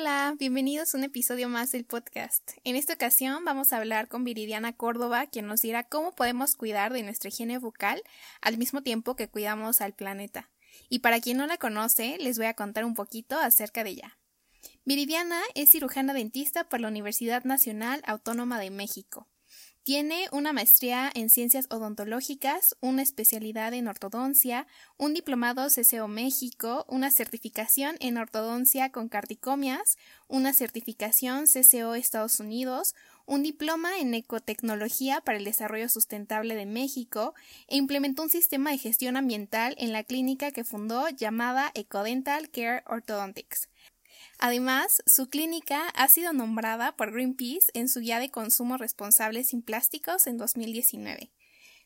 Hola, bienvenidos a un episodio más del podcast. En esta ocasión vamos a hablar con Viridiana Córdoba, quien nos dirá cómo podemos cuidar de nuestra higiene bucal al mismo tiempo que cuidamos al planeta. Y para quien no la conoce, les voy a contar un poquito acerca de ella. Viridiana es cirujana dentista por la Universidad Nacional Autónoma de México. Tiene una maestría en ciencias odontológicas, una especialidad en ortodoncia, un diplomado CCO México, una certificación en ortodoncia con carticomias, una certificación CCO Estados Unidos, un diploma en ecotecnología para el desarrollo sustentable de México e implementó un sistema de gestión ambiental en la clínica que fundó llamada Ecodental Care Orthodontics. Además, su clínica ha sido nombrada por Greenpeace en su guía de consumo responsable sin plásticos en 2019.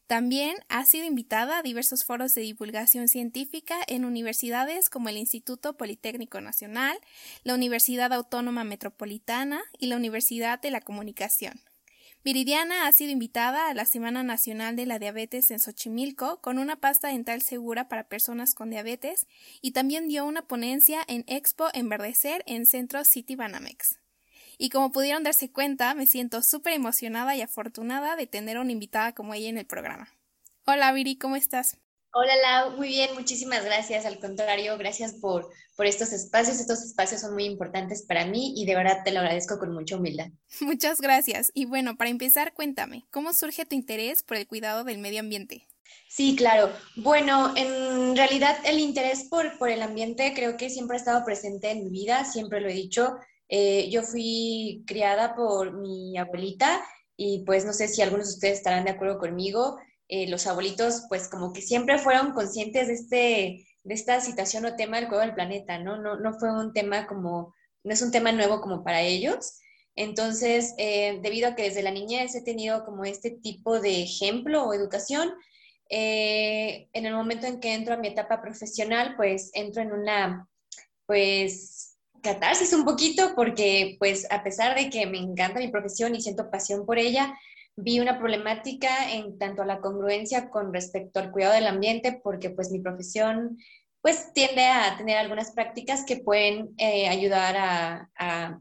También ha sido invitada a diversos foros de divulgación científica en universidades como el Instituto Politécnico Nacional, la Universidad Autónoma Metropolitana y la Universidad de la Comunicación. Viridiana ha sido invitada a la Semana Nacional de la Diabetes en Xochimilco con una pasta dental segura para personas con diabetes y también dio una ponencia en Expo Enverdecer en Centro City Banamex. Y como pudieron darse cuenta, me siento súper emocionada y afortunada de tener una invitada como ella en el programa. Hola Viri, ¿cómo estás? Hola Lau, muy bien, muchísimas gracias. Al contrario, gracias por, por estos espacios. Estos espacios son muy importantes para mí y de verdad te lo agradezco con mucha humildad. Muchas gracias. Y bueno, para empezar, cuéntame, ¿cómo surge tu interés por el cuidado del medio ambiente? Sí, claro. Bueno, en realidad el interés por, por el ambiente creo que siempre ha estado presente en mi vida, siempre lo he dicho. Eh, yo fui criada por mi abuelita y pues no sé si algunos de ustedes estarán de acuerdo conmigo. Eh, los abuelitos pues como que siempre fueron conscientes de, este, de esta situación o tema del cuidado del planeta, ¿no? ¿no? No fue un tema como, no es un tema nuevo como para ellos. Entonces, eh, debido a que desde la niñez he tenido como este tipo de ejemplo o educación, eh, en el momento en que entro a mi etapa profesional, pues entro en una, pues, catarsis un poquito, porque pues a pesar de que me encanta mi profesión y siento pasión por ella, vi una problemática en tanto a la congruencia con respecto al cuidado del ambiente, porque pues mi profesión pues tiende a tener algunas prácticas que pueden eh, ayudar a,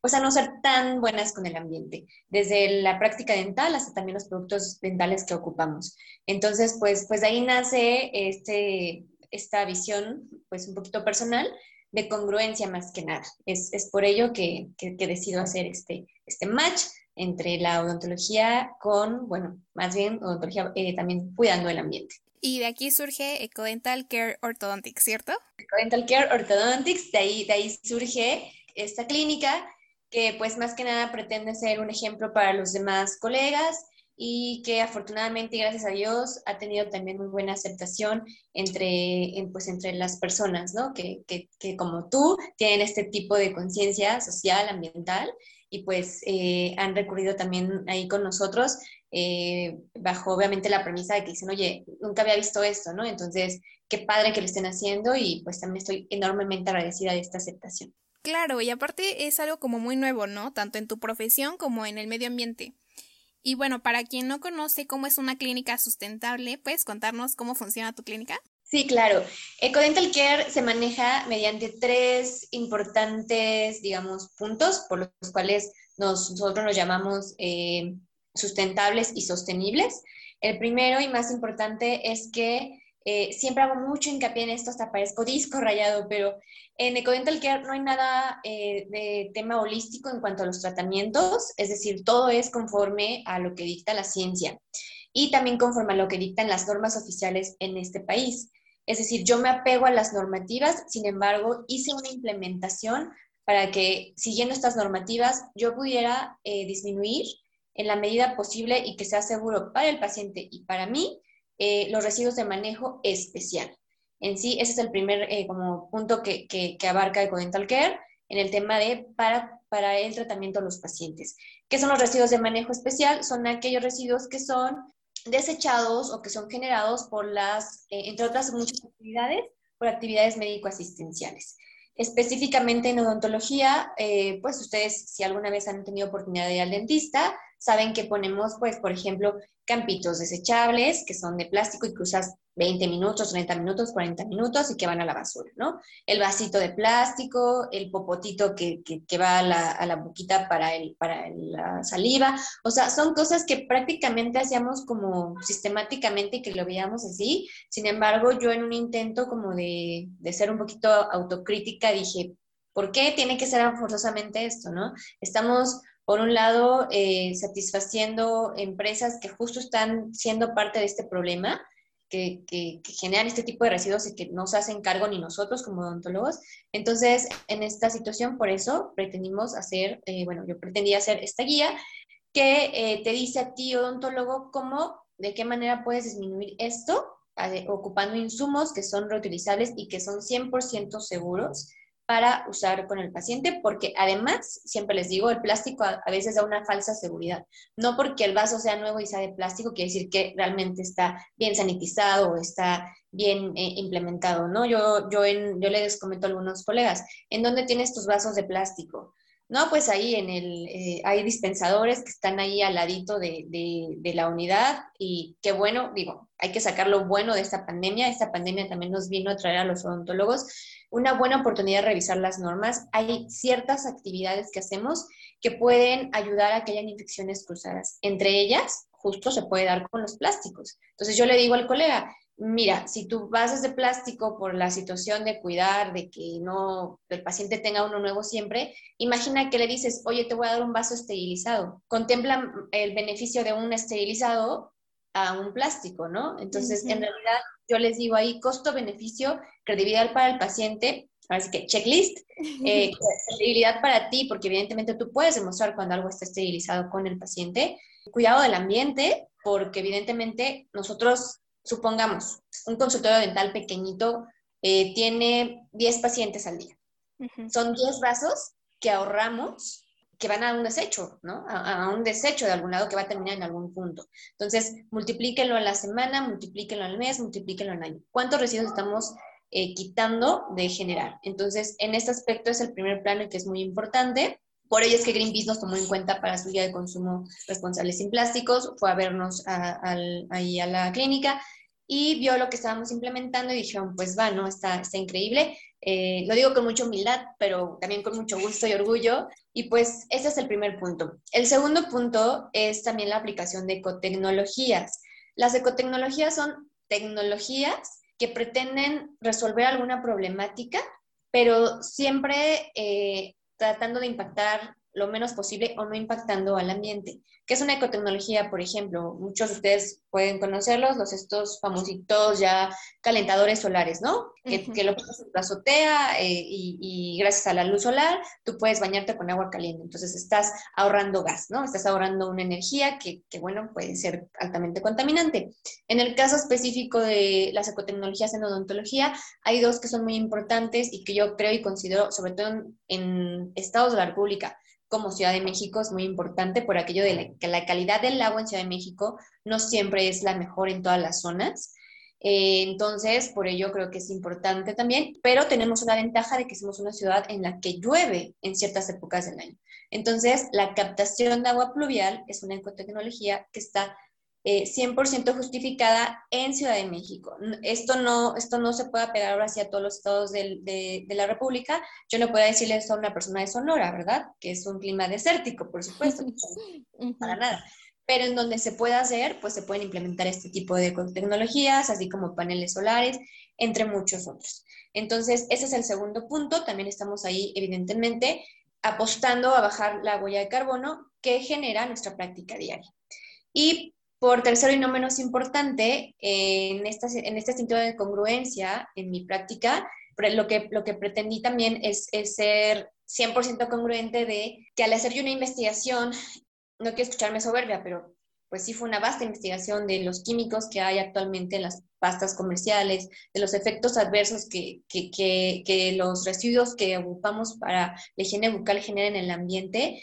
pues a no ser tan buenas con el ambiente, desde la práctica dental hasta también los productos dentales que ocupamos. Entonces, pues, pues de ahí nace este, esta visión, pues un poquito personal, de congruencia más que nada. Es, es por ello que, que, que, decido hacer este, este match entre la odontología con, bueno, más bien odontología eh, también cuidando el ambiente. Y de aquí surge Ecodental Care Orthodontics, ¿cierto? Ecodental Care Orthodontics, de ahí, de ahí surge esta clínica que pues más que nada pretende ser un ejemplo para los demás colegas y que afortunadamente gracias a Dios ha tenido también muy buena aceptación entre, pues, entre las personas, ¿no? Que, que, que como tú tienen este tipo de conciencia social, ambiental y pues eh, han recurrido también ahí con nosotros eh, bajo obviamente la premisa de que dicen, oye, nunca había visto esto, ¿no? Entonces, qué padre que lo estén haciendo y pues también estoy enormemente agradecida de esta aceptación. Claro, y aparte es algo como muy nuevo, ¿no? Tanto en tu profesión como en el medio ambiente. Y bueno, para quien no conoce cómo es una clínica sustentable, ¿puedes contarnos cómo funciona tu clínica? Sí, claro. Ecodental Care se maneja mediante tres importantes, digamos, puntos por los cuales nosotros nos llamamos eh, sustentables y sostenibles. El primero y más importante es que eh, siempre hago mucho hincapié en esto, hasta parezco disco rayado, pero en Ecodental Care no hay nada eh, de tema holístico en cuanto a los tratamientos, es decir, todo es conforme a lo que dicta la ciencia y también conforme a lo que dictan las normas oficiales en este país. Es decir, yo me apego a las normativas, sin embargo, hice una implementación para que, siguiendo estas normativas, yo pudiera eh, disminuir en la medida posible y que sea seguro para el paciente y para mí eh, los residuos de manejo especial. En sí, ese es el primer eh, como punto que, que, que abarca Care. en el tema de para, para el tratamiento de los pacientes. ¿Qué son los residuos de manejo especial? Son aquellos residuos que son desechados o que son generados por las, eh, entre otras muchas actividades, por actividades médico-asistenciales. Específicamente en odontología, eh, pues ustedes si alguna vez han tenido oportunidad de ir al dentista, saben que ponemos, pues, por ejemplo, campitos desechables que son de plástico y que usas 20 minutos, 30 minutos, 40 minutos y que van a la basura, ¿no? El vasito de plástico, el popotito que, que, va a la, a la, boquita para, el, para la saliva, o sea, son cosas que prácticamente hacíamos como sistemáticamente y que lo veíamos así, sin embargo, yo en un intento como de, de ser un poquito autocrítica dije, ¿por qué tiene que ser forzosamente esto, no? Estamos por un lado, eh, satisfaciendo empresas que justo están siendo parte de este problema, que, generan este tipo de residuos y que no se hacen cargo ni nosotros como odontólogos. Entonces, en esta situación, por eso pretendimos hacer, eh, bueno, yo pretendía hacer esta guía que eh, te dice a ti, odontólogo, cómo, de qué manera puedes disminuir esto, ocupando insumos que son reutilizables y que son 100% seguros para usar con el paciente, porque además, siempre les digo, el plástico a, veces da una falsa seguridad. No porque el vaso sea nuevo y sea de plástico, quiere decir que realmente está bien sanitizado o está bien eh, implementado, ¿no? Yo, yo, en, yo les comento a algunos colegas, ¿en dónde tienes tus vasos de plástico? No, pues ahí en el, eh, hay dispensadores que están ahí al ladito de, de, la unidad y qué bueno, digo, hay que sacar lo bueno de esta pandemia. Esta pandemia también nos vino a traer a los odontólogos una buena oportunidad de revisar las normas. Hay ciertas actividades que hacemos que pueden ayudar a que hayan infecciones cruzadas. Entre ellas, justo se puede dar con los plásticos. Entonces yo le digo al colega, mira, si tú vas de plástico por la situación de cuidar, de que no el paciente tenga uno nuevo siempre, imagina que le dices, oye, te voy a dar un vaso esterilizado. Contempla el beneficio de un esterilizado a un plástico, ¿no? Entonces, en realidad, yo les digo ahí costo-beneficio, credibilidad para el paciente, así que checklist, eh, credibilidad para ti, porque evidentemente tú puedes demostrar cuando algo está esterilizado con el paciente, cuidado del ambiente, porque evidentemente nosotros supongamos, un consultorio dental pequeñito eh, tiene 10 pacientes al día. Son 10 vasos que ahorramos que van a un desecho, ¿no? A, un desecho de algún lado que va a terminar en algún punto. Entonces, multiplíquenlo a la semana, multiplíquenlo al mes, multiplíquenlo al año. ¿Cuántos residuos estamos eh, quitando de generar? Entonces, en este aspecto es el primer plano que es muy importante. Por ello es que Greenpeace nos tomó en cuenta para su guía de consumo responsable sin plásticos, fue a vernos ahí a la clínica y vio lo que estábamos implementando y dijeron, pues va, ¿no? Está, está increíble. Eh, lo digo con mucha humildad, pero también con mucho gusto y orgullo. Y pues ese es el primer punto. El segundo punto es también la aplicación de ecotecnologías. Las ecotecnologías son tecnologías que pretenden resolver alguna problemática, pero siempre eh, tratando de impactar lo menos posible o no impactando al ambiente. ¿Qué es una ecotecnología, por ejemplo? Muchos de ustedes pueden conocerlos, los estos famositos ya calentadores solares, ¿no? que, lo pones en tu azotea eh, y, gracias a la luz solar tú puedes bañarte con agua caliente. Entonces estás ahorrando gas, ¿no? Estás ahorrando una energía que, que, bueno, puede ser altamente contaminante. En el caso específico de las ecotecnologías en odontología, hay dos que son muy importantes y que yo creo y considero, sobre todo en, en estados de la República, como Ciudad de México es muy importante por aquello de que la calidad del agua en Ciudad de México no siempre es la mejor en todas las zonas. Eh, entonces, por ello creo que es importante también, pero tenemos una ventaja de que somos una ciudad en la que llueve en ciertas épocas del año. Entonces, la captación de agua pluvial es una ecotecnología que está 100% eh, justificada en Ciudad de México. Esto no, esto no se puede pegar ahora hacia todos los estados de, de, la República. Yo no puedo decirle esto a una persona de Sonora, ¿verdad? Que es un clima desértico, por supuesto, para nada. Pero en donde se pueda hacer, pues se pueden implementar este tipo de tecnologías, así como paneles solares, entre muchos otros. Entonces, ese es el segundo punto. También estamos ahí, evidentemente, apostando a bajar la huella de carbono que genera nuestra práctica diaria. Y por tercero y no menos importante, en, esta, en este sentido de congruencia en mi práctica, lo que, lo que pretendí también es, ser 100% congruente de que al hacer yo una investigación, no quiero escucharme soberbia, pero pues sí fue una vasta investigación de los químicos que hay actualmente en las pastas comerciales, de los efectos adversos que, que, que, los residuos que ocupamos para la higiene bucal generan en el ambiente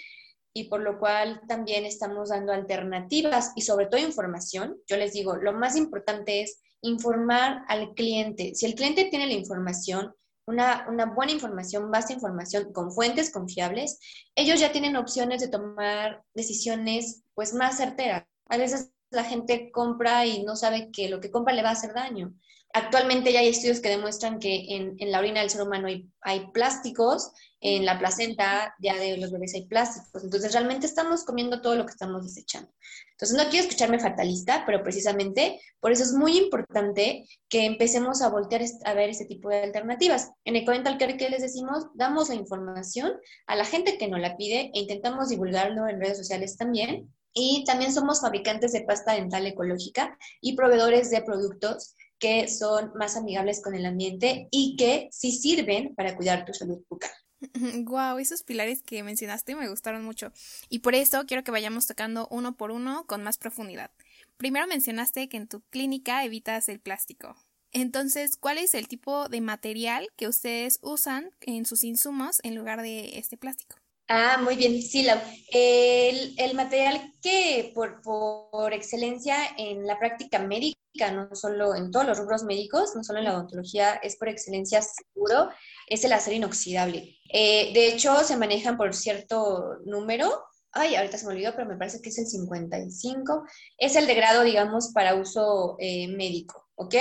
y por lo cual también estamos dando alternativas y sobre todo información. Yo les digo, lo más importante es informar al cliente. Si el cliente tiene la información, una, una, buena información, base información con fuentes confiables, ellos ya tienen opciones de tomar decisiones pues más certeras. A veces la gente compra y no sabe que lo que compra le va a hacer daño. Actualmente ya hay estudios que demuestran que en, la orina del ser humano hay, plásticos, en la placenta ya de los bebés hay plásticos, entonces realmente estamos comiendo todo lo que estamos desechando. Entonces no quiero escucharme fatalista, pero precisamente por eso es muy importante que empecemos a voltear a ver ese tipo de alternativas. En Ecodental Care, ¿qué les decimos? Damos la información a la gente que nos la pide e intentamos divulgarlo en redes sociales también y también somos fabricantes de pasta dental ecológica y proveedores de productos que son más amigables con el ambiente y que sí sirven para cuidar tu salud bucal. Wow, esos pilares que mencionaste me gustaron mucho y por eso quiero que vayamos tocando uno por uno con más profundidad. Primero mencionaste que en tu clínica evitas el plástico. Entonces, ¿cuál es el tipo de material que ustedes usan en sus insumos en lugar de este plástico? Ah, muy bien, sí, el, el, material que por, por, excelencia en la práctica médica, no solo en todos los rubros médicos, no solo en la odontología, es por excelencia seguro, es el acero inoxidable. Eh, de hecho, se manejan por cierto número, ay, ahorita se me olvidó, pero me parece que es el 55, es el de grado, digamos, para uso eh, médico, ¿ok?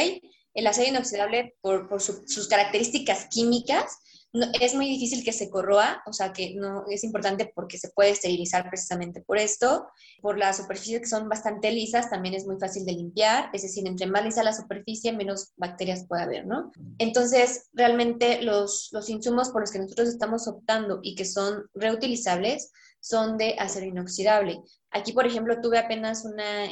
El acero inoxidable, por, por sus características químicas, es muy difícil que se corroa, o sea que no es importante porque se puede esterilizar precisamente por esto. Por las superficies que son bastante lisas, también es muy fácil de limpiar, es decir, entre más lisa la superficie, menos bacterias puede haber, ¿no? Entonces, realmente los, los insumos por los que nosotros estamos optando y que son reutilizables son de acero inoxidable. Aquí, por ejemplo, tuve apenas una,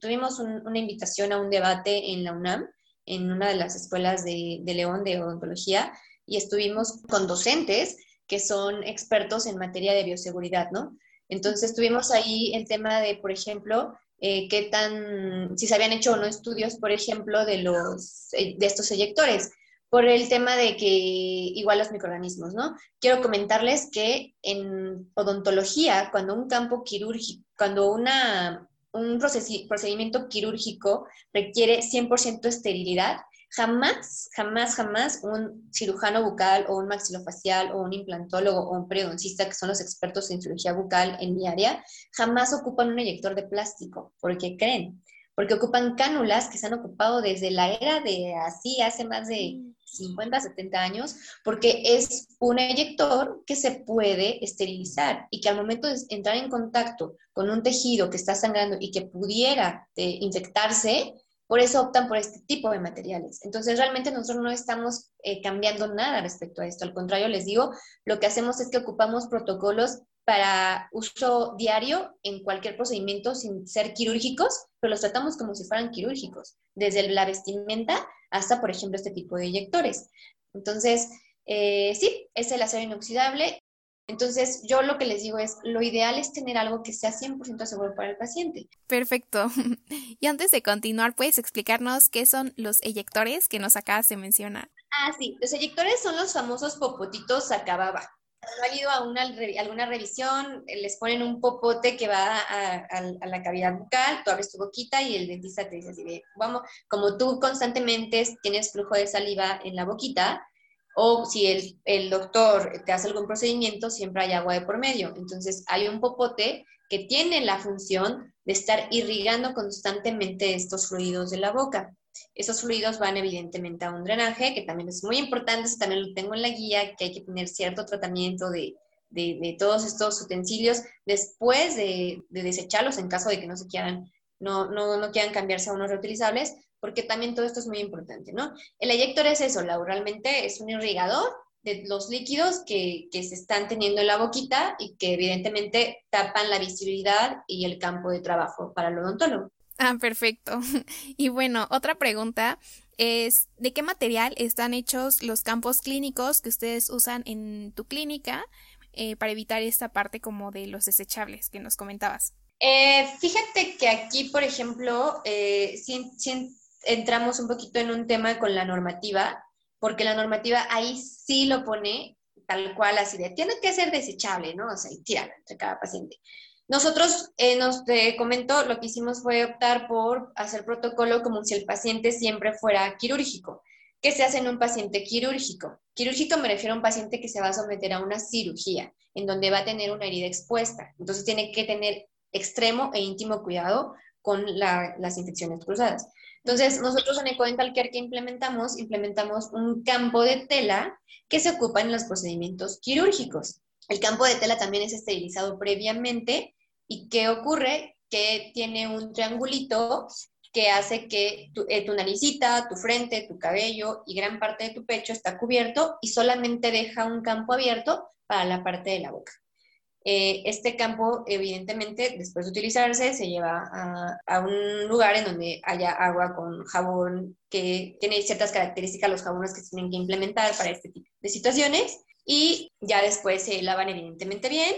tuvimos una invitación a un debate en la UNAM, en una de las escuelas de, de León de odontología, y estuvimos con docentes que son expertos en materia de bioseguridad, ¿no? Entonces tuvimos ahí el tema de, por ejemplo, eh, qué tan, si se habían hecho o no estudios, por ejemplo, de, los, eh, de estos eyectores, por el tema de que igual los microorganismos, ¿no? Quiero comentarles que en odontología, cuando un campo quirúrgico, cuando una, un procedimiento quirúrgico requiere 100% esterilidad, Jamás, jamás, jamás un cirujano bucal o un maxilofacial o un implantólogo o un periodoncista, que son los expertos en cirugía bucal en mi área, jamás ocupan un eyector de plástico. ¿Por qué creen? Porque ocupan cánulas que se han ocupado desde la era de así, hace más de 50, 70 años, porque es un eyector que se puede esterilizar y que al momento de entrar en contacto con un tejido que está sangrando y que pudiera eh, infectarse, por eso optan por este tipo de materiales. Entonces, realmente nosotros no estamos eh, cambiando nada respecto a esto. Al contrario, les digo, lo que hacemos es que ocupamos protocolos para uso diario en cualquier procedimiento sin ser quirúrgicos, pero los tratamos como si fueran quirúrgicos, desde la vestimenta hasta, por ejemplo, este tipo de eyectores. Entonces, eh, sí, es el acero inoxidable entonces, yo lo que les digo es, lo ideal es tener algo que sea 100% seguro para el paciente. Perfecto. Y antes de continuar, ¿puedes explicarnos qué son los eyectores que nos acabas de mencionar? Ah, sí, los eyectores son los famosos popotitos acababa. Cuando han ido a una, alguna revisión, eh, les ponen un popote que va a, a, la cavidad bucal, tú abres tu boquita y el dentista te dice así de, vamos, como tú constantemente tienes flujo de saliva en la boquita, o si el, el, doctor te hace algún procedimiento, siempre hay agua de por medio. Entonces hay un popote que tiene la función de estar irrigando constantemente estos fluidos de la boca. Esos fluidos van evidentemente a un drenaje, que también es muy importante, eso también lo tengo en la guía, que hay que tener cierto tratamiento de, de, de todos estos utensilios después de, de, desecharlos en caso de que no se quieran, no, no, no quieran cambiarse a unos reutilizables, porque también todo esto es muy importante, ¿no? El eyector es eso, realmente es un irrigador de los líquidos que, que, se están teniendo en la boquita y que evidentemente tapan la visibilidad y el campo de trabajo para el odontólogo. Ah, perfecto. Y bueno, otra pregunta es, ¿de qué material están hechos los campos clínicos que ustedes usan en tu clínica eh, para evitar esta parte como de los desechables que nos comentabas? Eh, fíjate que aquí, por ejemplo, eh, entramos un poquito en un tema con la normativa, porque la normativa ahí sí lo pone tal cual, así de, tiene que ser desechable, ¿no? O sea, y tíralo entre cada paciente. Nosotros, eh, nos te comento, lo que hicimos fue optar por hacer protocolo como si el paciente siempre fuera quirúrgico. ¿Qué se hace en un paciente quirúrgico? Quirúrgico me refiero a un paciente que se va a someter a una cirugía, en donde va a tener una herida expuesta. Entonces tiene que tener extremo e íntimo cuidado con las infecciones cruzadas. Entonces, nosotros en Ecodental Care que implementamos, implementamos un campo de tela que se ocupa en los procedimientos quirúrgicos. El campo de tela también es esterilizado previamente y ¿qué ocurre? Que tiene un triangulito que hace que tu, eh, tu, naricita, tu frente, tu cabello y gran parte de tu pecho está cubierto y solamente deja un campo abierto para la parte de la boca. Eh, este campo, evidentemente, después de utilizarse, se lleva a, un lugar en donde haya agua con jabón que tiene ciertas características los jabones que se tienen que implementar para este tipo de situaciones y ya después se lavan evidentemente bien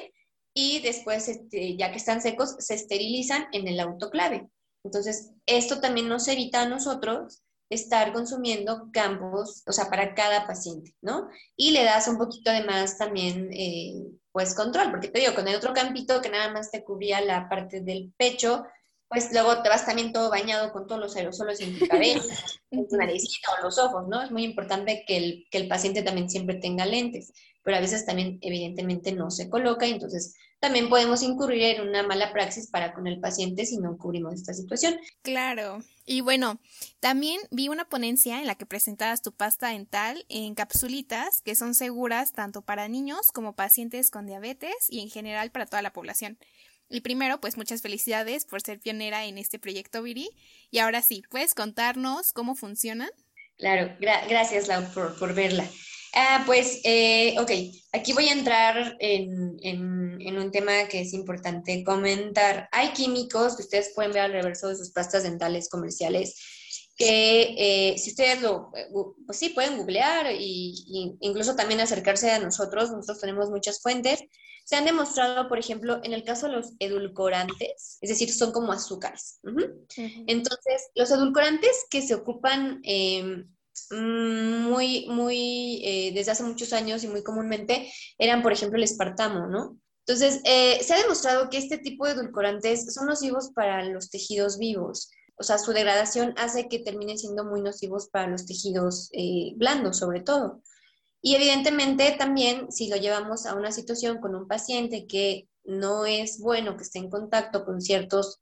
y después, este, ya que están secos, se esterilizan en el autoclave. Entonces, esto también nos evita a nosotros estar consumiendo campos, o sea, para cada paciente, ¿no? Y le das un poquito de más también, eh, pues, control, porque te digo, con el otro campito que nada más te cubría la parte del pecho, pues luego te vas también todo bañado con todos los aerosoles en tu cabeza, en tu naricita o los ojos, ¿no? Es muy importante que el, que el paciente también siempre tenga lentes, pero a veces también evidentemente no se coloca y entonces también podemos incurrir en una mala praxis para con el paciente si no cubrimos esta situación. Claro. Y bueno, también vi una ponencia en la que presentabas tu pasta dental en capsulitas que son seguras tanto para niños como pacientes con diabetes y en general para toda la población. Y primero, pues muchas felicidades por ser pionera en este proyecto Viri. Y ahora sí, ¿puedes contarnos cómo funcionan? Claro, gracias Lau por, por verla. Ah, pues, eh, ok, aquí voy a entrar en, en, un tema que es importante comentar. Hay químicos que ustedes pueden ver al reverso de sus pastas dentales comerciales que eh, si ustedes lo, pues sí, pueden googlear y, incluso también acercarse a nosotros, nosotros tenemos muchas fuentes, se han demostrado, por ejemplo, en el caso de los edulcorantes, es decir, son como azúcares. Entonces, los edulcorantes que se ocupan eh, muy, muy, eh, desde hace muchos años y muy comúnmente eran, por ejemplo, el espartamo, ¿no? Entonces, eh, se ha demostrado que este tipo de edulcorantes son nocivos para los tejidos vivos. O sea, su degradación hace que terminen siendo muy nocivos para los tejidos eh, blandos, sobre todo. Y evidentemente también, si lo llevamos a una situación con un paciente que no es bueno que esté en contacto con ciertos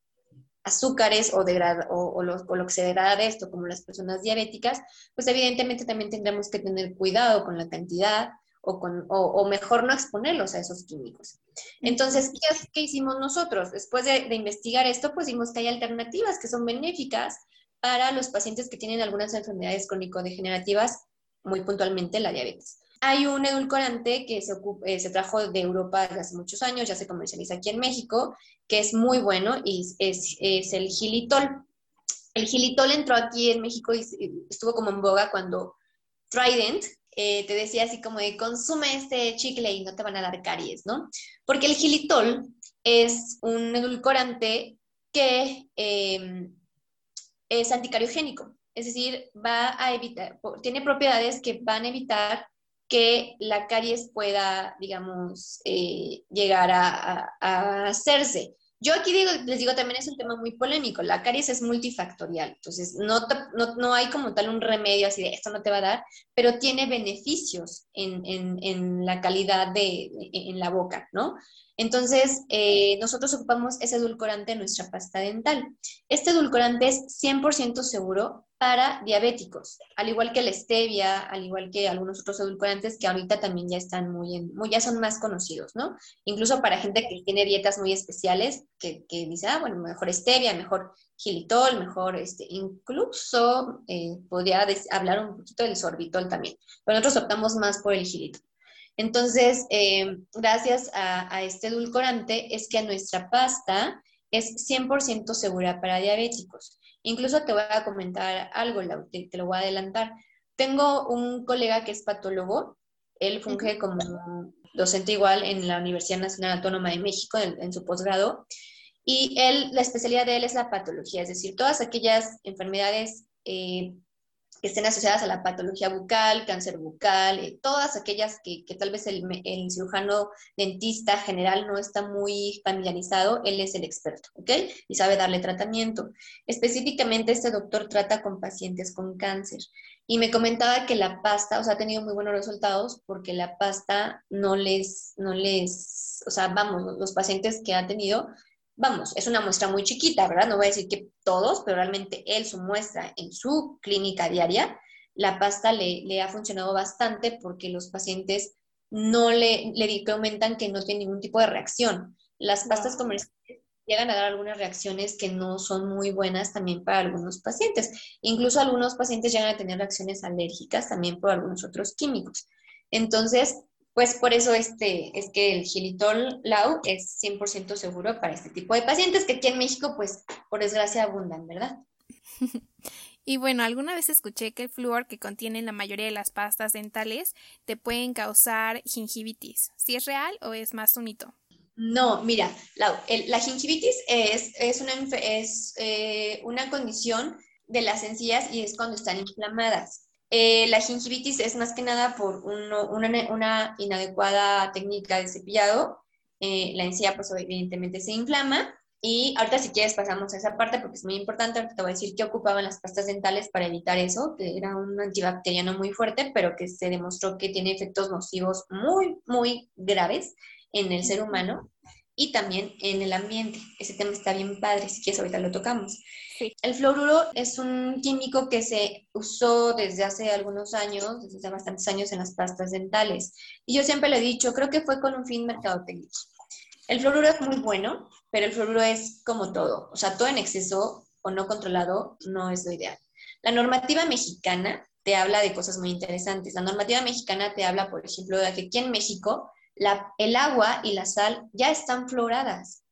azúcares o, o, lo, que se degrada de esto, como las personas diabéticas, pues evidentemente también tendremos que tener cuidado con la cantidad o, con, o, mejor no exponerlos a esos químicos. Entonces, ¿qué, qué hicimos nosotros? Después de, de, investigar esto, pues vimos que hay alternativas que son benéficas para los pacientes que tienen algunas enfermedades crónico-degenerativas, muy puntualmente la diabetes. Hay un edulcorante que se, eh, se trajo de Europa desde hace muchos años, ya se comercializa aquí en México, que es muy bueno y es, el gilitol. El gilitol entró aquí en México y estuvo como en boga cuando Trident eh, te decía así como de consume este chicle y no te van a dar caries, ¿no? Porque el gilitol es un edulcorante que em, es anticariogénico, es decir, va a evitar, tiene propiedades que van a evitar que la caries pueda, digamos, eh, llegar a, hacerse. Yo aquí digo, les digo, también es un tema muy polémico. La caries es multifactorial, entonces no, no, hay como tal un remedio así de esto no te va a dar, pero tiene beneficios en, en, en la calidad de, en la boca, ¿no? Entonces, eh, nosotros ocupamos ese edulcorante en nuestra pasta dental. Este edulcorante es 100% seguro para diabéticos, al igual que la stevia, al igual que algunos otros edulcorantes que ahorita también ya están muy, en, muy ya son más conocidos, ¿no? Incluso para gente que tiene dietas muy especiales, que, que dice, ah, bueno, mejor stevia, mejor gilitol, mejor, este, incluso eh, podría hablar un poquito del sorbitol también, pero nosotros optamos más por el gilitol. Entonces, eh, gracias a, este edulcorante es que nuestra pasta es 100% segura para diabéticos. Incluso te voy a comentar algo, te, te, lo voy a adelantar. Tengo un colega que es patólogo, él funge como docente igual en la Universidad Nacional Autónoma de México en, su posgrado, y él, la especialidad de él es la patología, es decir, todas aquellas enfermedades eh, que estén asociadas a la patología bucal, cáncer bucal, eh, todas aquellas que, tal vez el, cirujano dentista general no está muy familiarizado, él es el experto, ¿ok? Y sabe darle tratamiento. Específicamente este doctor trata con pacientes con cáncer. Y me comentaba que la pasta, o sea, ha tenido muy buenos resultados porque la pasta no les, no les, o sea, vamos, los pacientes que ha tenido vamos, es una muestra muy chiquita, ¿verdad? No voy a decir que todos, pero realmente él, su muestra en su clínica diaria, la pasta le, ha funcionado bastante porque los pacientes no le, le comentan que no tienen ningún tipo de reacción. Las pastas comerciales llegan a dar algunas reacciones que no son muy buenas también para algunos pacientes. Incluso algunos pacientes llegan a tener reacciones alérgicas también por algunos otros químicos. Entonces, pues por eso este, es que el gilitol lau es 100% seguro para este tipo de pacientes que aquí en México, pues por desgracia abundan, ¿verdad? Y bueno, alguna vez escuché que el flúor que contienen la mayoría de las pastas dentales te pueden causar gingivitis. ¿Si es real o es más un mito? No, mira, la, la gingivitis es, es, una, es eh, una condición de las encías y es cuando están inflamadas. Eh, la gingivitis es más que nada por una, inadecuada técnica de cepillado. Eh, la encía, pues evidentemente se inflama. Y ahorita si quieres pasamos a esa parte porque es muy importante. Ahorita te voy a decir qué ocupaban las pastas dentales para evitar eso, que era un antibacteriano muy fuerte, pero que se demostró que tiene efectos nocivos muy, muy graves en el ser humano y también en el ambiente. Ese tema está bien padre, si quieres ahorita lo tocamos. El fluoruro es un químico que se usó desde hace algunos años, desde hace bastantes años en las pastas dentales. Y yo siempre lo he dicho, creo que fue con un fin mercadotécnico. El fluoruro es muy bueno, pero el fluoruro es como todo. O sea, todo en exceso o no controlado no es lo ideal. La normativa mexicana te habla de cosas muy interesantes. La normativa mexicana te habla, por ejemplo, de que aquí en México el agua y la sal ya están fluoradas.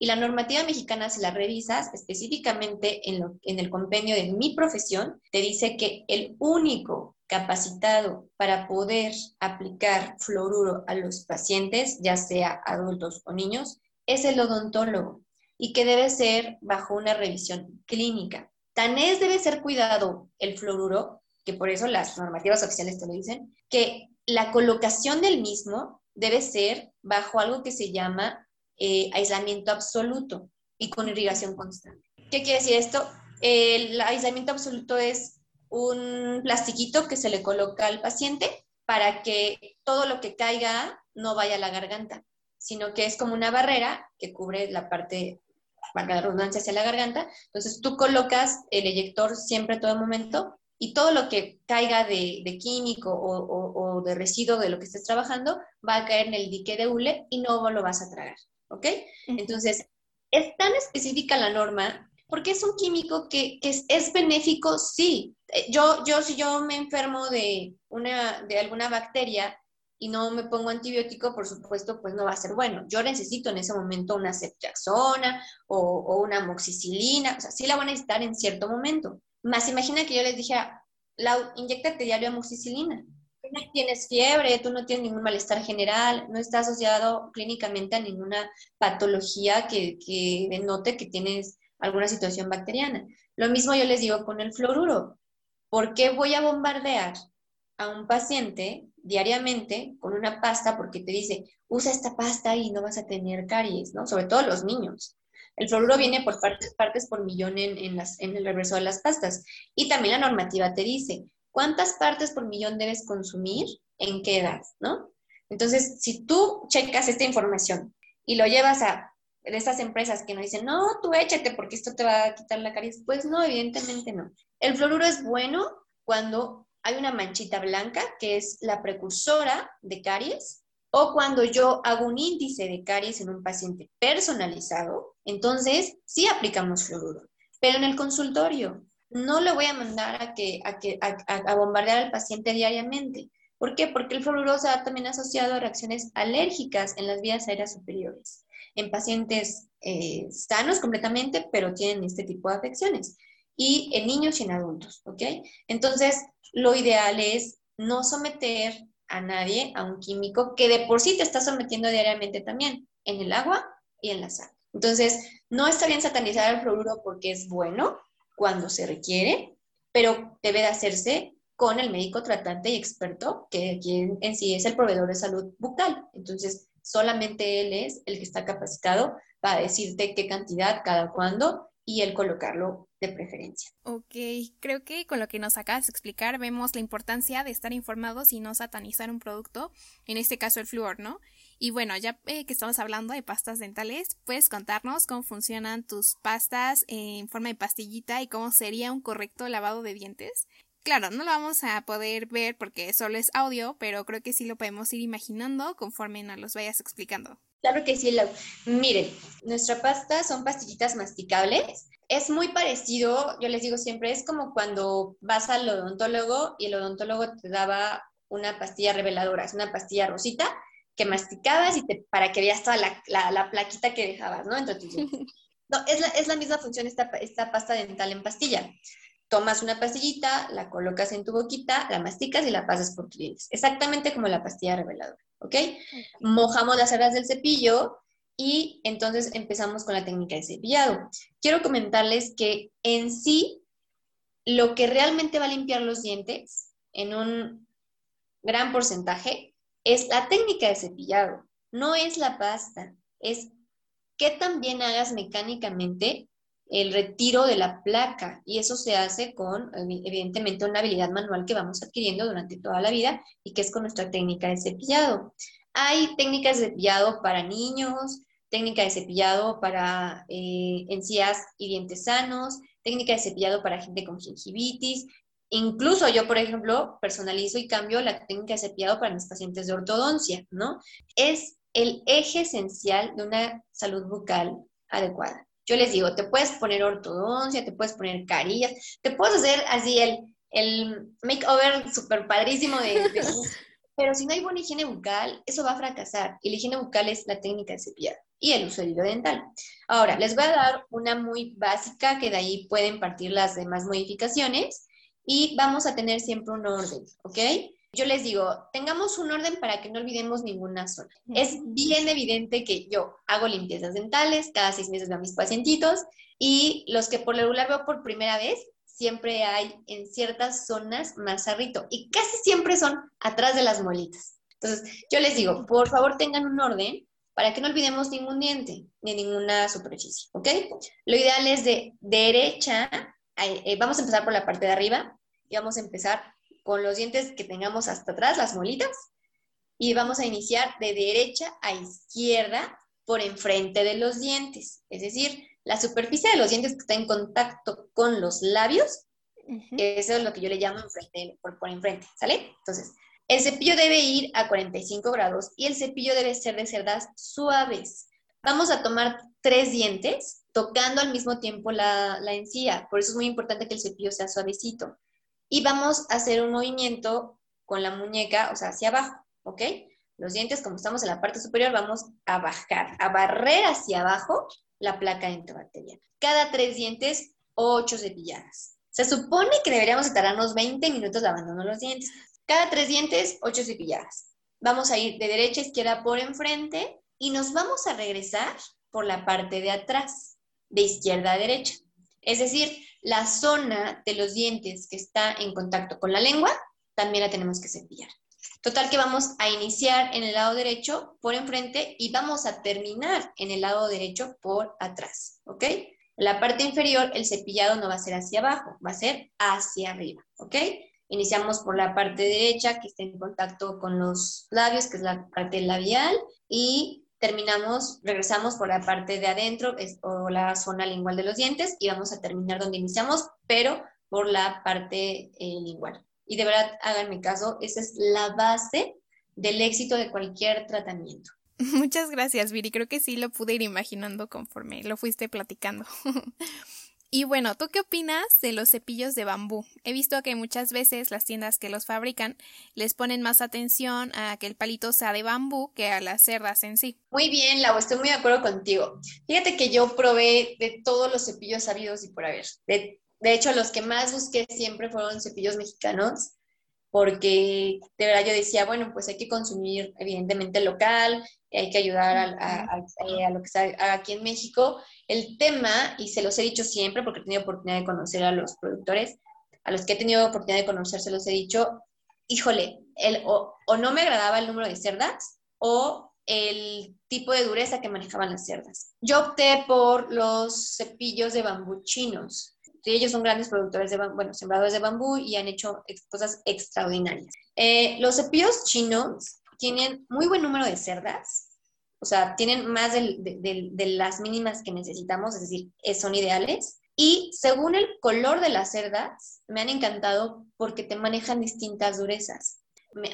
Y la normativa mexicana, si la revisas específicamente en, en el compendio de mi profesión, te dice que el único capacitado para poder aplicar fluoruro a los pacientes, ya sea adultos o niños, es el odontólogo y que debe ser bajo una revisión clínica. Tan es debe ser cuidado el fluoruro, que por eso las normativas oficiales te lo dicen, que la colocación del mismo debe ser bajo algo que se llama eh, aislamiento absoluto y con irrigación constante. ¿Qué quiere decir esto? El aislamiento absoluto es un plastiquito que se le coloca al paciente para que todo lo que caiga no vaya a la garganta, sino que es como una barrera que cubre la parte, valga la redundancia, hacia la garganta. Entonces tú colocas el eyector siempre todo el momento y todo lo que caiga de, químico o, de residuo de lo que estés trabajando va a caer en el dique de hule y no lo vas a tragar. ¿ok? Entonces, es tan específica la norma porque es un químico que, es, benéfico, sí. Eh, yo, yo, si yo me enfermo de, una, de alguna bacteria y no me pongo antibiótico, por supuesto, pues no va a ser bueno. Yo necesito en ese momento una ceftriaxona o, o una amoxicilina, o sea, sí la voy a necesitar en cierto momento. Más imagina que yo les dijera, Lau, inyectate diario amoxicilina no tienes fiebre, tú no tienes ningún malestar general, no está asociado clínicamente a ninguna patología que, que denote que tienes alguna situación bacteriana. Lo mismo yo les digo con el fluoruro. ¿Por qué voy a bombardear a un paciente diariamente con una pasta porque te dice, usa esta pasta y no vas a tener caries, ¿no? Sobre todo los niños. El fluoruro viene por partes, partes por millón en, en, las, el reverso de las pastas. Y también la normativa te dice, cuántas partes por millón debes consumir, en qué edad, ¿no? Entonces, si tú checas esta información y lo llevas a estas empresas que nos dicen, no, tú échate porque esto te va a quitar la caries, pues no, evidentemente no. El fluoruro es bueno cuando hay una manchita blanca, que es la precursora de caries, o cuando yo hago un índice de caries en un paciente personalizado, entonces sí aplicamos fluoruro. Pero en el consultorio, no le voy a mandar a, que, a, que, a, bombardear al paciente diariamente. ¿Por qué? Porque el fluoruro se ha también asociado a reacciones alérgicas en las vías aéreas superiores, en pacientes eh, sanos completamente, pero tienen este tipo de afecciones, y en niños y en adultos, ¿ok? Entonces, lo ideal es no someter a nadie a un químico que de por sí te está sometiendo diariamente también en el agua y en la sal. Entonces, no está bien satanizar el fluoruro porque es bueno, cuando se requiere, pero debe de hacerse con el médico tratante y experto, que quien en sí es el proveedor de salud bucal. Entonces, solamente él es el que está capacitado para decirte qué cantidad, cada cuándo y el colocarlo de preferencia. Ok, creo que con lo que nos acabas de explicar vemos la importancia de estar informados y no satanizar un producto, en este caso el flúor, ¿no? Y bueno, ya eh, que estamos hablando de pastas dentales, ¿puedes contarnos cómo funcionan tus pastas en forma de pastillita y cómo sería un correcto lavado de dientes? Claro, no lo vamos a poder ver porque solo es audio, pero creo que sí lo podemos ir imaginando conforme nos los vayas explicando. Claro que sí, Miren, nuestra pasta son pastillitas masticables. Es muy parecido, yo les digo siempre, es como cuando vas al odontólogo y el odontólogo te daba una pastilla reveladora, es una pastilla rosita que masticabas y te, para que veas toda la, plaquita que dejabas, ¿no? Entonces, no, es la, es la misma función esta, esta pasta dental en pastilla tomas una pastillita, la colocas en tu boquita, la masticas y la pasas por tus dientes. Exactamente como la pastilla reveladora, ¿ok? Mojamos las cerdas del cepillo y entonces empezamos con la técnica de cepillado. Quiero comentarles que en sí, lo que realmente va a limpiar los dientes en un gran porcentaje es la técnica de cepillado, no es la pasta, es que también hagas mecánicamente el retiro de la placa y eso se hace con, evidentemente, una habilidad manual que vamos adquiriendo durante toda la vida y que es con nuestra técnica de cepillado. Hay técnicas de cepillado para niños, técnica de cepillado para eh, encías y dientes sanos, técnica de cepillado para gente con gingivitis. Incluso yo, por ejemplo, personalizo y cambio la técnica de cepillado para mis pacientes de ortodoncia, ¿no? Es el eje esencial de una salud bucal adecuada. Yo les digo, te puedes poner ortodoncia, te puedes poner carillas, te puedes hacer así el, el makeover súper padrísimo de, pero si no hay buena higiene bucal, eso va a fracasar. Y la higiene bucal es la técnica de cepillar y el uso del hilo dental. Ahora, les voy a dar una muy básica que de ahí pueden partir las demás modificaciones y vamos a tener siempre un orden, ¿ok? Yo les digo, tengamos un orden para que no olvidemos ninguna zona. Es bien evidente que yo hago limpiezas dentales, cada seis meses veo a mis pacientitos y los que por lo regular veo por primera vez, siempre hay en ciertas zonas más arrito y casi siempre son atrás de las molitas. Entonces, yo les digo, por favor tengan un orden para que no olvidemos ningún diente ni ninguna superficie, ¿ok? Lo ideal es de derecha, eh, vamos a empezar por la parte de arriba y vamos a empezar con los dientes que tengamos hasta atrás, las molitas, y vamos a iniciar de derecha a izquierda por enfrente de los dientes, es decir, la superficie de los dientes que está en contacto con los labios, eso es lo que yo le llamo por, por enfrente, ¿sale? Entonces, el cepillo debe ir a 45 grados y el cepillo debe ser de cerdas suaves. Vamos a tomar tres dientes tocando al mismo tiempo la, la encía, por eso es muy importante que el cepillo sea suavecito y vamos a hacer un movimiento con la muñeca, o sea, hacia abajo, ¿ok? Los dientes, como estamos en la parte superior, vamos a bajar, a barrer hacia abajo la placa endobacteriana. Cada tres dientes, ocho cepilladas. Se supone que deberíamos tardarnos 20 minutos lavando los dientes. Cada tres dientes, ocho cepilladas. Vamos a ir de derecha a izquierda por enfrente y nos vamos a regresar por la parte de atrás, de izquierda a derecha. Es decir, la zona de los dientes que está en contacto con la lengua, también la tenemos que cepillar. Total que vamos a iniciar en el lado derecho por enfrente y vamos a terminar en el lado derecho por atrás, ¿ok? La parte inferior el cepillado no va a ser hacia abajo, va a ser hacia arriba, ¿ok? Iniciamos por la parte derecha que está en contacto con los labios, que es la parte labial, y terminamos, regresamos por la parte de adentro o la zona lingual de los dientes y vamos a terminar donde iniciamos, pero por la parte eh, lingual. Y de verdad, háganme caso, esa es la base del éxito de cualquier tratamiento. Muchas gracias, Viri. Creo que sí lo pude ir imaginando conforme lo fuiste platicando. Y bueno, ¿tú qué opinas de los cepillos de bambú? He visto que muchas veces las tiendas que los fabrican les ponen más atención a que el palito sea de bambú que a las cerdas en sí. Muy bien, Lau, estoy muy de acuerdo contigo. Fíjate que yo probé de todos los cepillos sabidos y por haber. De, de hecho, los que más busqué siempre fueron cepillos mexicanos porque de verdad yo decía, bueno, pues hay que consumir evidentemente local, hay que ayudar a, lo que está aquí en México. El tema, y se los he dicho siempre porque he tenido oportunidad de conocer a los productores, a los que he tenido oportunidad de conocer, se los he dicho, híjole, el, o, o no me agradaba el número de cerdas o el tipo de dureza que manejaban las cerdas. Yo opté por los cepillos de bambú chinos. ellos son grandes productores de bambú, bueno, sembradores de bambú y han hecho cosas extraordinarias. Eh, los cepillos chinos tienen muy buen número de cerdas, o sea, tienen más de, las mínimas que necesitamos, es decir, son ideales. Y según el color de las cerdas, me han encantado porque te manejan distintas durezas.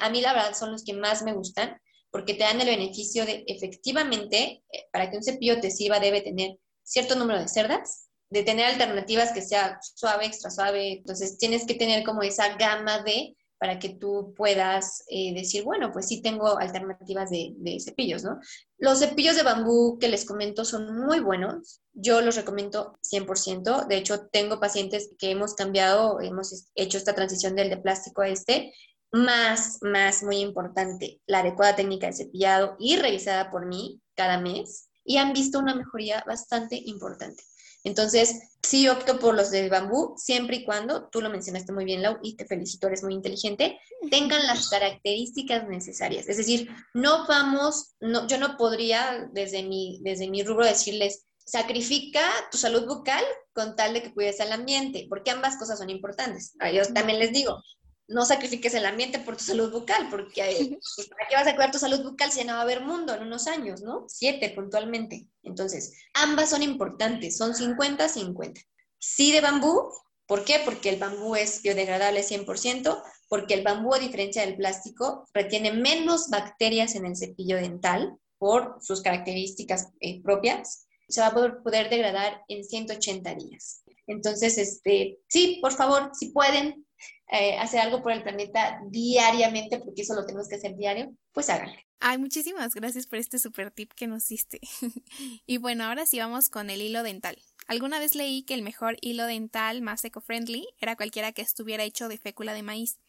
A mí la verdad son los que más me gustan porque te dan el beneficio de efectivamente, eh, para que un cepillo te sirva debe tener cierto número de cerdas, de tener alternativas que sea suave, extra suave, entonces tienes que tener como esa gama de para que tú puedas eh, decir, bueno, pues sí tengo alternativas de, de, cepillos, ¿no? Los cepillos de bambú que les comento son muy buenos, yo los recomiendo 100%, de hecho tengo pacientes que hemos cambiado, hemos hecho esta transición del de plástico a este más, más, muy importante, la adecuada técnica de cepillado y revisada por mí cada mes y han visto una mejoría bastante importante. Entonces, sí opto por los de bambú, siempre y cuando, tú lo mencionaste muy bien, Lau, y te felicito, eres muy inteligente, tengan las características necesarias. Es decir, no vamos, no, yo no podría desde mi, desde mi rubro decirles, sacrifica tu salud bucal con tal de que cuides al ambiente, porque ambas cosas son importantes. Ellos también les digo, no sacrifiques el ambiente por tu salud bucal, porque eh, pues, ¿para qué vas a cuidar tu salud bucal si ya no va a haber mundo en unos años, ¿no? Siete puntualmente. Entonces, ambas son importantes, son 50-50. Sí de bambú, ¿por qué? Porque el bambú es biodegradable 100%, porque el bambú, a diferencia del plástico, retiene menos bacterias en el cepillo dental por sus características eh, propias. Se va a poder, poder degradar en 180 días. Entonces, este, sí, por favor, si pueden, eh, hacer algo por el planeta diariamente, porque eso lo tenemos que hacer diario, pues háganlo. Ay, muchísimas gracias por este super tip que nos diste. y bueno, ahora sí vamos con el hilo dental. Alguna vez leí que el mejor hilo dental más eco-friendly era cualquiera que estuviera hecho de fécula de maíz,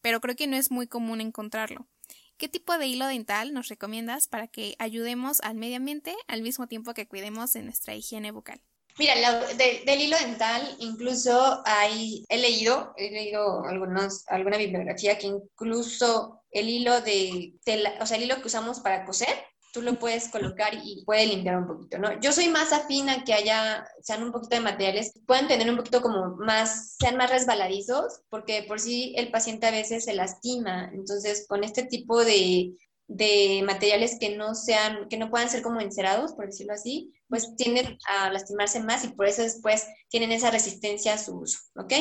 pero creo que no es muy común encontrarlo. ¿Qué tipo de hilo dental nos recomiendas para que ayudemos al medio ambiente al mismo tiempo que cuidemos de nuestra higiene bucal? Mira, del hilo dental, incluso hay, he leído, he leído algunos, alguna bibliografía que incluso el hilo de tela, o sea, el hilo que usamos para coser, tú lo puedes colocar y puede limpiar un poquito, ¿no? Yo soy más afina que haya, sean un poquito de materiales, pueden tener un poquito como más, sean más resbaladizos, porque por sí el paciente a veces se lastima, entonces con este tipo de, de materiales que no sean, que no puedan ser como encerados, por decirlo así, pues tienden a lastimarse más y por eso después tienen esa resistencia a su uso, ¿ok?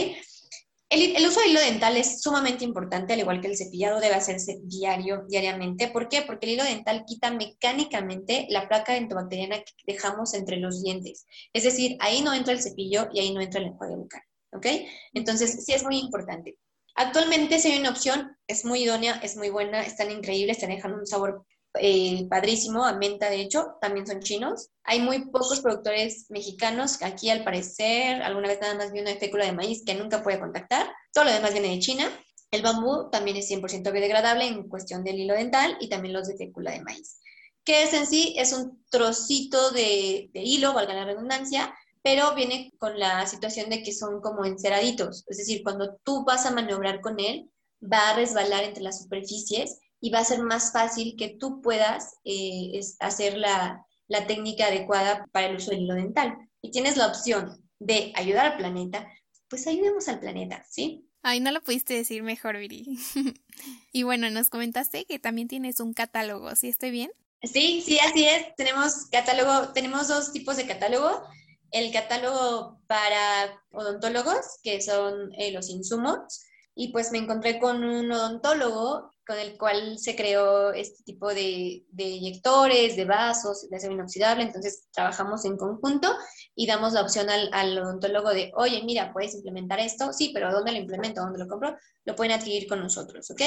El, el, uso de hilo dental es sumamente importante, al igual que el cepillado debe hacerse diario, diariamente. ¿Por qué? Porque el hilo dental quita mecánicamente la placa dentobacteriana que dejamos entre los dientes. Es decir, ahí no entra el cepillo y ahí no entra el enjuague bucal, ¿ok? Entonces, sí es muy importante. Actualmente, si hay una opción, es muy idónea, es muy buena, están increíbles, te dejan un sabor eh, padrísimo, a menta de hecho, también son chinos. Hay muy pocos productores mexicanos, aquí al parecer, alguna vez nada más vi una fécula de maíz que nunca puede contactar, todo lo demás viene de China. El bambú también es 100% biodegradable en cuestión del hilo dental y también los de fécula de maíz. Que es en sí? Es un trocito de, de hilo, valga la redundancia, pero viene con la situación de que son como enceraditos, es decir, cuando tú vas a maniobrar con él, va a resbalar entre las superficies y va a ser más fácil que tú puedas eh, hacer la, la técnica adecuada para el uso del hilo dental. Y tienes la opción de ayudar al planeta, pues ayudemos al planeta, ¿sí? Ay, no lo pudiste decir mejor, Viri. y bueno, nos comentaste que también tienes un catálogo, ¿sí estoy bien? Sí, sí, así es. Tenemos catálogo, tenemos dos tipos de catálogo el catálogo para odontólogos, que son eh, los insumos, y pues me encontré con un odontólogo con el cual se creó este tipo de, de eyectores, de vasos, de acero inoxidable, entonces trabajamos en conjunto y damos la opción al, al, odontólogo de, oye, mira, puedes implementar esto, sí, pero ¿dónde lo implemento? ¿Dónde lo compro? Lo pueden adquirir con nosotros, ¿ok?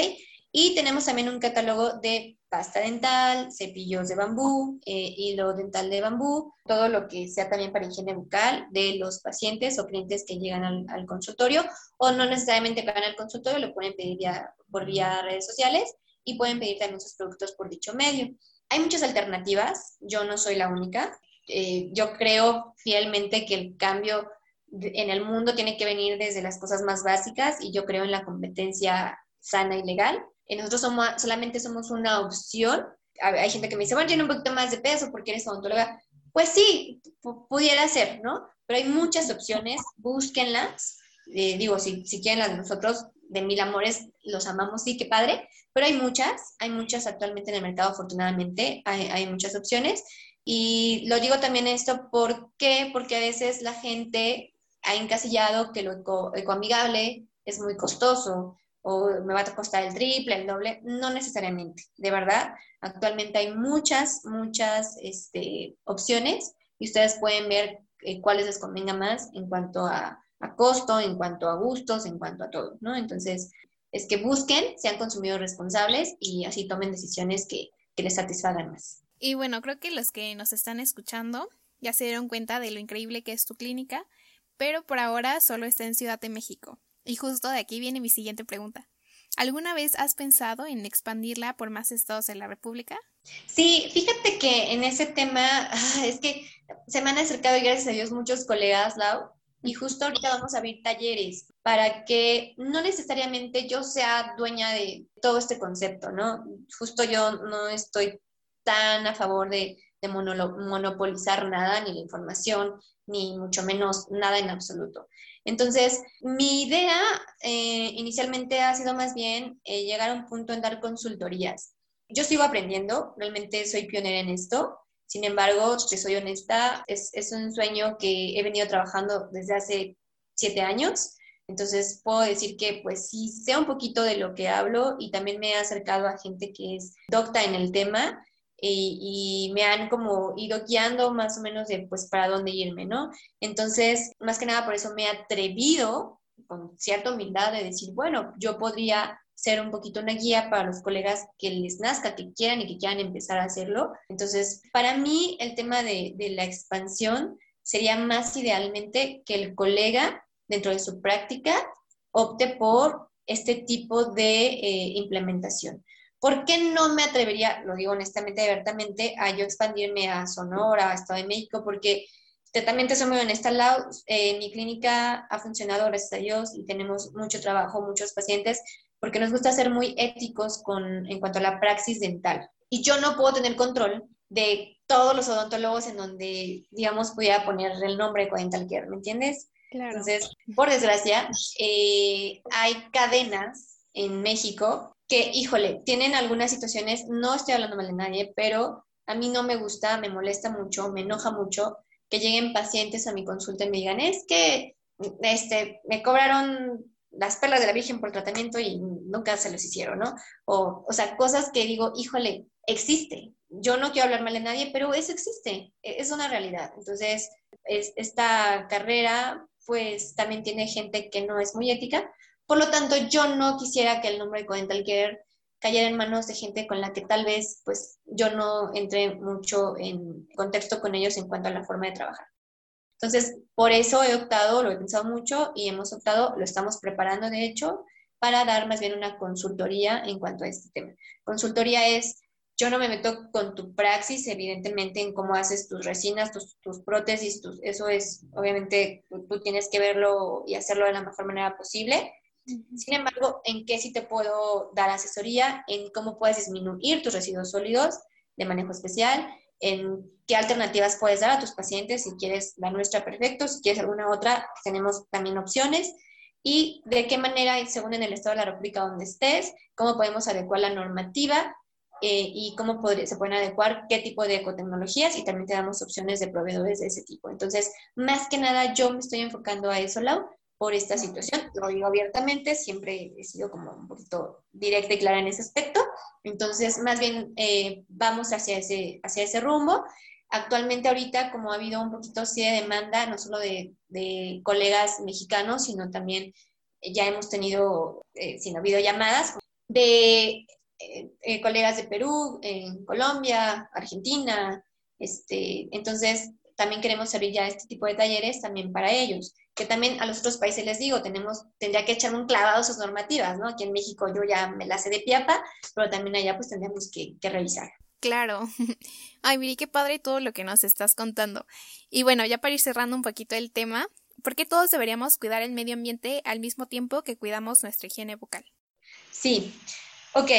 Y tenemos también un catálogo de pasta dental, cepillos de bambú, eh, hilo dental de bambú, todo lo que sea también para higiene bucal de los pacientes o clientes que llegan al, consultorio o no necesariamente van al consultorio, lo pueden pedir por vía redes sociales y pueden pedir también sus productos por dicho medio. Hay muchas alternativas, yo no soy la única. Eh, yo creo fielmente que el cambio en el mundo tiene que venir desde las cosas más básicas y yo creo en la competencia sana y legal. Y nosotros somos, solamente somos una opción. Hay gente que me dice, bueno, tiene un poquito más de peso porque eres odontóloga. Pues sí, pudiera ser, ¿no? Pero hay muchas opciones, búsquenlas. Eh, digo, si, si quieren las de nosotros, de mil amores, los amamos, sí, qué padre. Pero hay muchas, hay muchas actualmente en el mercado, afortunadamente, hay, hay muchas opciones. Y lo digo también esto, ¿por qué? Porque a veces la gente ha encasillado que lo eco, ecoamigable es muy costoso o me va a costar el triple, el doble. No necesariamente, de verdad. Actualmente hay muchas, muchas este, opciones y ustedes pueden ver eh, cuáles les convenga más en cuanto a, costo, en cuanto a gustos, en cuanto a todo, ¿no? Entonces, es que busquen, sean consumidores responsables y así tomen decisiones que, que les satisfagan más. Y bueno, creo que los que nos están escuchando ya se dieron cuenta de lo increíble que es tu clínica, pero por ahora solo está en Ciudad de México. Y justo de aquí viene mi siguiente pregunta. ¿Alguna vez has pensado en expandirla por más estados de la República? Sí, fíjate que en ese tema ah, es que se me han acercado, gracias a Dios, muchos colegas, Lau, y justo ahorita vamos a abrir talleres para que no necesariamente yo sea dueña de todo este concepto, ¿no? Justo yo no estoy tan a favor de, monopolizar nada, ni la información, ni mucho menos nada en absoluto. Entonces, mi idea eh, inicialmente ha sido más bien eh, llegar a un punto en dar consultorías. Yo sigo aprendiendo, realmente soy pionera en esto. Sin embargo, te soy honesta, es, un sueño que he venido trabajando desde hace siete años. Entonces, puedo decir que pues sí sé un poquito de lo que hablo y también me he acercado a gente que es docta en el tema y, me han como ido guiando más o menos de pues para dónde irme, ¿no? Entonces, más que nada por eso me he atrevido con cierta humildad de decir, bueno, yo podría ser un poquito una guía para los colegas que les nazca, que quieran y que quieran empezar a hacerlo. Entonces, para mí el tema de, de la expansión por este tipo de eh, implementación. ¿Por qué no me atrevería, lo digo honestamente, abiertamente, a yo expandirme a Sonora, a Estado de México? Porque también te soy muy honesta, Lau, eh, mi clínica ha funcionado, gracias a Dios, y tenemos mucho trabajo, muchos pacientes, porque nos gusta ser muy éticos con, en cuanto a la praxis dental. Y yo no puedo tener control de todos los odontólogos en donde, digamos, pudiera poner el nombre de Dental Care, ¿me entiendes? Claro. Entonces, por desgracia, eh, hay cadenas en México que, híjole, tienen algunas situaciones, no estoy hablando mal de nadie, pero a mí no me gusta, me molesta mucho, me enoja mucho que lleguen pacientes a mi consulta y me digan, es que este, me cobraron las perlas de la Virgen por tratamiento y nunca se los hicieron, ¿no? O, o sea, cosas que digo, híjole, existe. Yo no quiero hablar mal de nadie, pero eso existe, e, es una realidad. Entonces, es, esta carrera, pues también tiene gente que no es muy ética, por lo tanto, yo no quisiera que el nombre de Codental Care cayera en manos de gente con la que tal vez pues yo no entré mucho en contexto con ellos en cuanto a la forma de trabajar. Entonces, por eso he optado, lo he pensado mucho y hemos optado, lo estamos preparando de hecho, para dar más bien una consultoría en cuanto a este tema. Consultoría es, yo no me meto con tu praxis, evidentemente, en cómo haces tus resinas, tus, prótesis, eso es, obviamente, tú tienes que verlo y hacerlo de la mejor manera posible sin embargo, ¿en qué sí te puedo dar asesoría? En cómo puedes disminuir tus residuos sólidos de manejo especial, en qué alternativas puedes dar a tus pacientes, si quieres la nuestra, perfecto, si quieres alguna otra, tenemos también opciones, y de qué manera, según en el estado de la República donde estés, cómo podemos adecuar la normativa eh, y cómo se pueden adecuar qué tipo de ecotecnologías y también te damos opciones de proveedores de ese tipo. Entonces, más que nada, yo me estoy enfocando a eso, Lau, por esta situación. Lo digo abiertamente, siempre he sido como un poquito directa y clara en ese aspecto. Entonces, más bien eh, vamos hacia ese, hacia ese rumbo. Actualmente ahorita, como ha habido un poquito sí de demanda, no solo de, de colegas mexicanos, sino también ya hemos tenido, eh, sino videollamadas de eh, eh, colegas de Perú, en Colombia, Argentina. Este, entonces, también queremos abrir ya este tipo de talleres también para ellos que también a los otros países les digo, tenemos, tendría que echar un clavado a sus normativas, ¿no? Aquí en México yo ya me la sé de piapa, pero también allá pues tendríamos que, que revisar. Claro. Ay, mire qué padre todo lo que nos estás contando. Y bueno, ya para ir cerrando un poquito el tema, ¿Por qué todos deberíamos cuidar el medio ambiente al mismo tiempo que cuidamos nuestra higiene bucal? Sí, ok,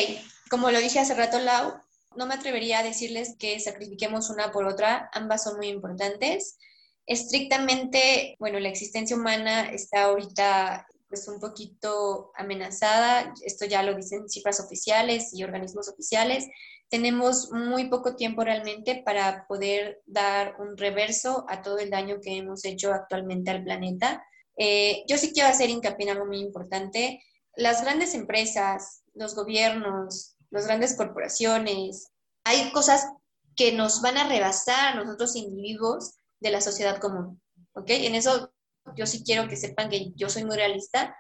como lo dije hace rato, Lau, no me atrevería a decirles que sacrifiquemos una por otra, ambas son muy importantes. Estrictamente, bueno, la existencia humana está ahorita pues un poquito amenazada, esto ya lo dicen cifras oficiales y organismos oficiales. Tenemos muy poco tiempo realmente para poder dar un reverso a todo el daño que hemos hecho actualmente al planeta. Eh, yo sí quiero hacer hincapié en algo muy importante. Las grandes empresas, los gobiernos, las grandes corporaciones, hay cosas que nos van a rebasar a nosotros individuos de la sociedad común. ¿Ok? En eso yo sí quiero que sepan que yo soy muy realista.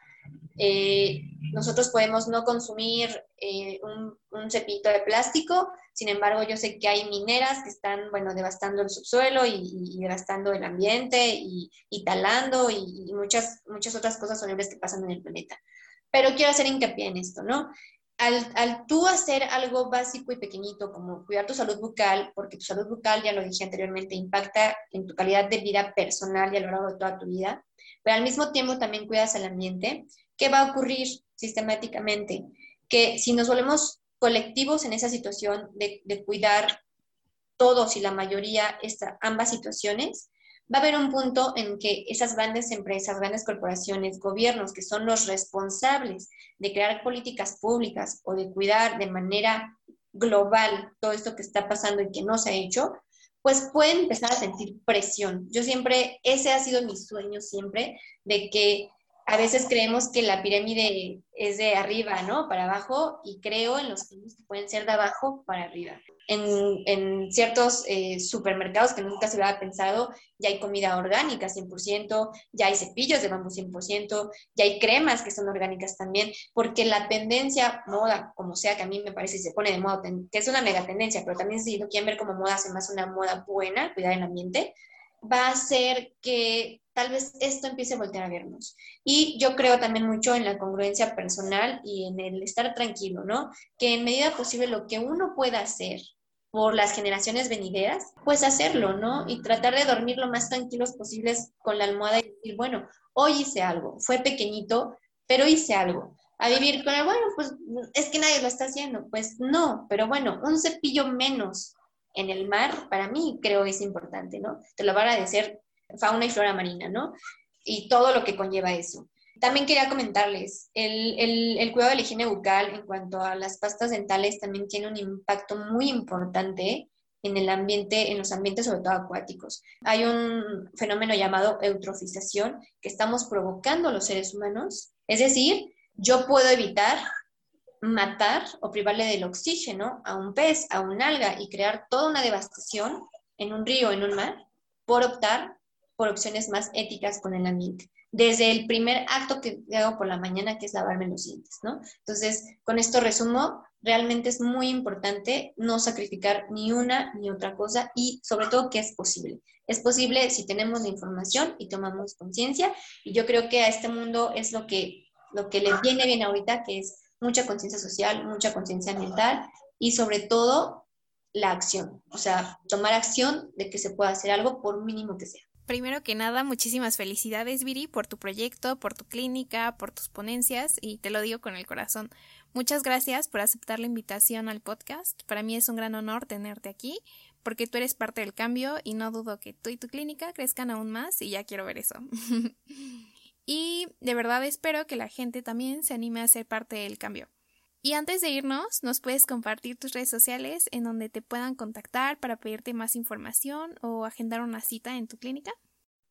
Eh, nosotros podemos no consumir eh, un, un, de plástico, sin embargo, yo sé que hay mineras que están, bueno, devastando el subsuelo y, devastando el ambiente y, talando y, y, muchas, muchas otras cosas horribles que pasan en el planeta. Pero quiero hacer hincapié en esto, ¿no? Al, al, tú hacer algo básico y pequeñito como cuidar tu salud bucal, porque tu salud bucal, ya lo dije anteriormente, impacta en tu calidad de vida personal y a lo largo de toda tu vida, pero al mismo tiempo también cuidas el ambiente, ¿qué va a ocurrir sistemáticamente? Que si nos volvemos colectivos en esa situación de, cuidar todos y la mayoría esta, ambas situaciones, va a haber un punto en que esas grandes empresas, grandes corporaciones, gobiernos que son los responsables de crear políticas públicas o de cuidar de manera global todo esto que está pasando y que no se ha hecho, pues pueden empezar a sentir presión. Yo siempre, ese ha sido mi sueño siempre, de que a veces creemos que la pirámide es de arriba, ¿no? Para abajo, y creo en los que pueden ser de abajo para arriba. En, en ciertos eh, supermercados que nunca se había pensado, ya hay comida orgánica 100%, ya hay cepillos de bambú 100%, ya hay cremas que son orgánicas también, porque la tendencia, moda, como sea que a mí me parece se pone de moda, que es una mega tendencia, pero también si lo quieren ver como moda, hace más una moda buena, cuidar el ambiente, va a ser que tal vez esto empiece a voltear a vernos. Y yo creo también mucho en la congruencia personal y en el estar tranquilo, ¿no? Que en medida posible lo que uno pueda hacer por las generaciones venideras, pues hacerlo, ¿no? Y tratar de dormir lo más tranquilos posibles con la almohada y decir, bueno, hoy hice algo, fue pequeñito, pero hice algo. A vivir con el, bueno, pues es que nadie lo está haciendo. Pues no, pero bueno, un cepillo menos en el mar, para mí creo es importante, ¿no? Te lo va a agradecer fauna y flora marina, ¿no? Y todo lo que conlleva eso. También quería comentarles, el, el, cuidado de la higiene bucal en cuanto a las pastas dentales también tiene un impacto muy importante en el ambiente, en los ambientes sobre todo acuáticos. Hay un fenómeno llamado eutrofización que estamos provocando los seres humanos. Es decir, yo puedo evitar matar o privarle del oxígeno a un pez, a un alga y crear toda una devastación en un río, en un mar, por optar por opciones más éticas con el ambiente. Desde el primer acto que hago por la mañana, que es lavarme los dientes, ¿no? Entonces, con esto resumo, realmente es muy importante no sacrificar ni una ni otra cosa y sobre todo que es posible. Es posible si tenemos la información y tomamos conciencia y yo creo que a este mundo es lo que, lo que le viene bien ahorita, que es mucha conciencia social, mucha conciencia ambiental y sobre todo la acción, o sea, tomar acción de que se pueda hacer algo por mínimo que sea. Primero que nada, muchísimas felicidades, Viri, por tu proyecto, por tu clínica, por tus ponencias, y te lo digo con el corazón. Muchas gracias por aceptar la invitación al podcast. Para mí es un gran honor tenerte aquí, porque tú eres parte del cambio y no dudo que tú y tu clínica crezcan aún más y ya quiero ver eso. y de verdad espero que la gente también se anime a ser parte del cambio. Y antes de irnos, ¿nos puedes compartir tus redes sociales en donde te puedan contactar para pedirte más información o agendar una cita en tu clínica?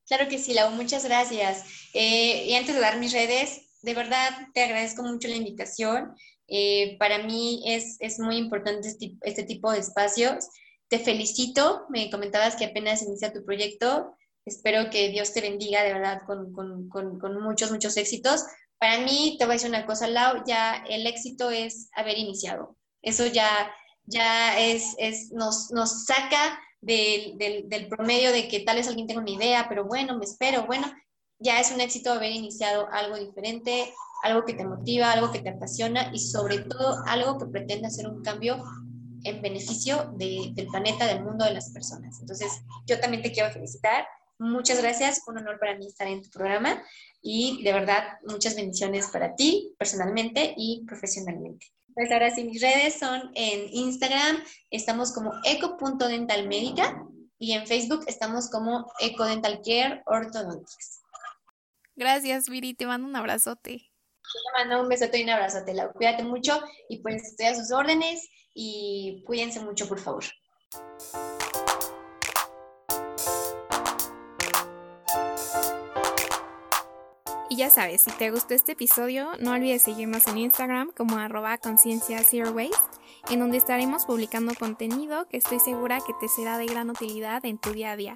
Claro que sí, Lau, muchas gracias. Eh, y antes de dar mis redes, de verdad te agradezco mucho la invitación. Eh, para mí es, es, muy importante este, este, tipo de espacios. Te felicito, me comentabas que apenas inicia tu proyecto. Espero que Dios te bendiga de verdad con, con, con, con muchos, muchos éxitos. Para mí, te voy a decir una cosa, Lau, ya el éxito es haber iniciado. Eso ya, ya es, es nos, nos saca del, del, promedio de que tal vez alguien tenga una idea, pero bueno, me espero, bueno, ya es un éxito haber iniciado algo diferente, algo que te motiva, algo que te apasiona y sobre todo algo que pretende hacer un cambio en beneficio de, del planeta, del mundo, de las personas. Entonces, yo también te quiero felicitar muchas gracias, fue un honor para mí estar en tu programa y de verdad muchas bendiciones para ti personalmente y profesionalmente. Pues ahora sí, mis redes son en Instagram, estamos como eco.dentalmédica y en Facebook estamos como ecodentalcare ortodontics. Gracias, Viri, te mando un abrazote. Te mando un besote y un abrazote, cuídate mucho y pues estoy a sus órdenes y cuídense mucho, por favor. Y ya sabes, si te gustó este episodio, no olvides seguirnos en Instagram como arroba conciencia en donde estaremos publicando contenido que estoy segura que te será de gran utilidad en tu día a día.